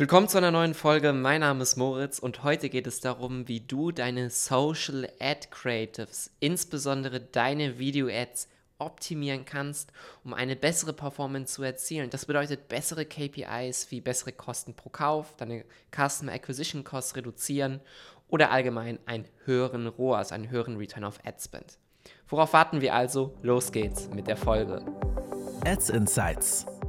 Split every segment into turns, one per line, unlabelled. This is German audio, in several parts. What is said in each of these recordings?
Willkommen zu einer neuen Folge. Mein Name ist Moritz und heute geht es darum, wie du deine Social Ad Creatives, insbesondere deine Video Ads, optimieren kannst, um eine bessere Performance zu erzielen. Das bedeutet bessere KPIs wie bessere Kosten pro Kauf, deine Customer Acquisition Costs reduzieren oder allgemein einen höheren ROAS, einen höheren Return of Ad Spend. Worauf warten wir also? Los geht's mit der Folge.
Ads Insights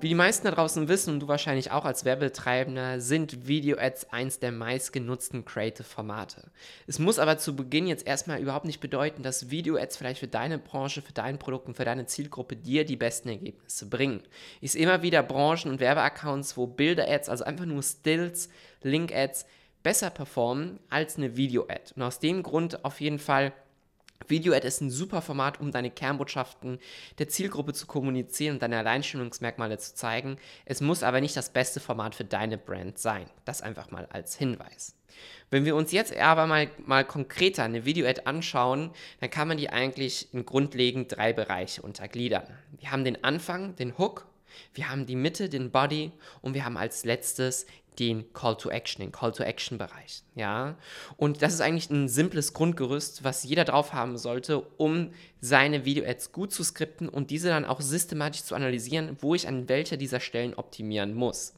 Wie die meisten da draußen wissen und du wahrscheinlich auch als Werbetreibender, sind Video-Ads eins der meistgenutzten Creative-Formate. Es muss aber zu Beginn jetzt erstmal überhaupt nicht bedeuten, dass Video-Ads vielleicht für deine Branche, für dein Produkt und für deine Zielgruppe dir die besten Ergebnisse bringen. Ich sehe immer wieder Branchen und Werbeaccounts, wo Bilder-Ads, also einfach nur Stills, Link-Ads, besser performen als eine Video-Ad. Und aus dem Grund auf jeden Fall Video-Ad ist ein super Format, um deine Kernbotschaften der Zielgruppe zu kommunizieren und deine Alleinstellungsmerkmale zu zeigen. Es muss aber nicht das beste Format für deine Brand sein. Das einfach mal als Hinweis. Wenn wir uns jetzt aber mal, mal konkreter eine Video-Ad anschauen, dann kann man die eigentlich in grundlegend drei Bereiche untergliedern. Wir haben den Anfang, den Hook, wir haben die Mitte, den Body und wir haben als letztes den Call to Action, den Call to Action Bereich. Ja, und das ist eigentlich ein simples Grundgerüst, was jeder drauf haben sollte, um seine Video-Ads gut zu skripten und diese dann auch systematisch zu analysieren, wo ich an welcher dieser Stellen optimieren muss.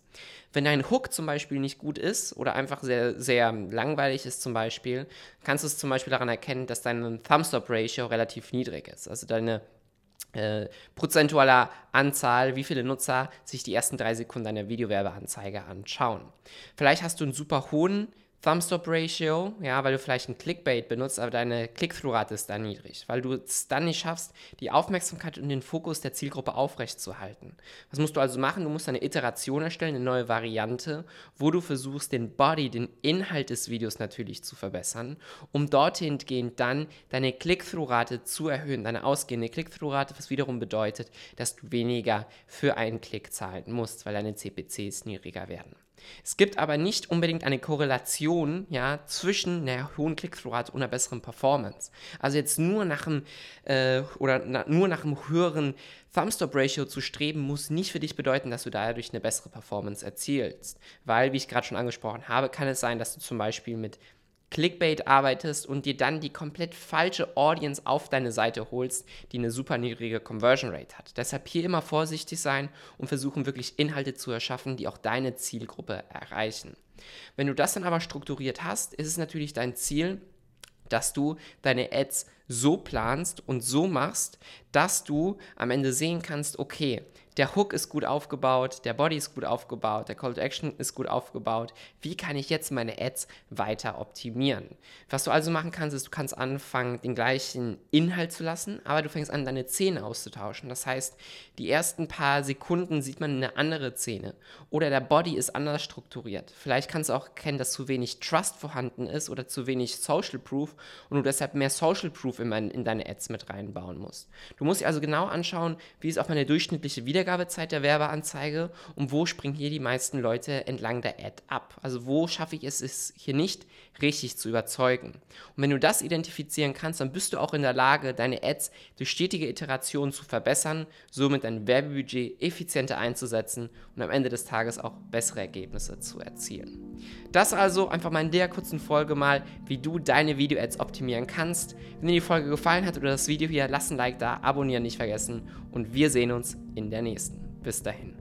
Wenn dein Hook zum Beispiel nicht gut ist oder einfach sehr, sehr langweilig ist zum Beispiel, kannst du es zum Beispiel daran erkennen, dass deine Thumbstop-Ratio relativ niedrig ist. Also deine äh, prozentualer Anzahl, wie viele Nutzer sich die ersten drei Sekunden einer Videowerbeanzeige anschauen. Vielleicht hast du einen super hohen Thumbstop-Ratio, ja, weil du vielleicht ein Clickbait benutzt, aber deine Click-Through-Rate ist da niedrig, weil du es dann nicht schaffst, die Aufmerksamkeit und den Fokus der Zielgruppe aufrechtzuerhalten. Was musst du also machen? Du musst eine Iteration erstellen, eine neue Variante, wo du versuchst, den Body, den Inhalt des Videos natürlich zu verbessern, um dorthin gehend dann deine Click-Through-Rate zu erhöhen, deine ausgehende Click-Through-Rate, was wiederum bedeutet, dass du weniger für einen Klick zahlen musst, weil deine CPCs niedriger werden. Es gibt aber nicht unbedingt eine Korrelation ja, zwischen einer hohen Click-Through-Rate und einer besseren Performance. Also jetzt nur nach einem äh, oder na, nur nach einem höheren Thumbstop-Ratio zu streben, muss nicht für dich bedeuten, dass du dadurch eine bessere Performance erzielst. Weil, wie ich gerade schon angesprochen habe, kann es sein, dass du zum Beispiel mit Clickbait arbeitest und dir dann die komplett falsche Audience auf deine Seite holst, die eine super niedrige Conversion Rate hat. Deshalb hier immer vorsichtig sein und versuchen wirklich Inhalte zu erschaffen, die auch deine Zielgruppe erreichen. Wenn du das dann aber strukturiert hast, ist es natürlich dein Ziel, dass du deine Ads so planst und so machst, dass du am Ende sehen kannst, okay, der Hook ist gut aufgebaut, der Body ist gut aufgebaut, der Call to Action ist gut aufgebaut. Wie kann ich jetzt meine Ads weiter optimieren? Was du also machen kannst, ist, du kannst anfangen, den gleichen Inhalt zu lassen, aber du fängst an, deine Szene auszutauschen. Das heißt, die ersten paar Sekunden sieht man eine andere Szene oder der Body ist anders strukturiert. Vielleicht kannst du auch erkennen, dass zu wenig Trust vorhanden ist oder zu wenig Social Proof und du deshalb mehr Social Proof in, in deine Ads mit reinbauen musst. Du musst dir also genau anschauen, wie ist auch meine durchschnittliche Wiedergabe Wiedergabezeit der Werbeanzeige und wo springen hier die meisten Leute entlang der Ad ab. Also wo schaffe ich es, es hier nicht richtig zu überzeugen. Und wenn du das identifizieren kannst, dann bist du auch in der Lage, deine Ads durch stetige Iterationen zu verbessern, somit dein Werbebudget effizienter einzusetzen und am Ende des Tages auch bessere Ergebnisse zu erzielen. Das also einfach mal in der kurzen Folge mal, wie du deine Video-Ads optimieren kannst. Wenn dir die Folge gefallen hat oder das Video hier, lass ein Like da, abonnieren nicht vergessen und wir sehen uns in der nächsten. Bis dahin.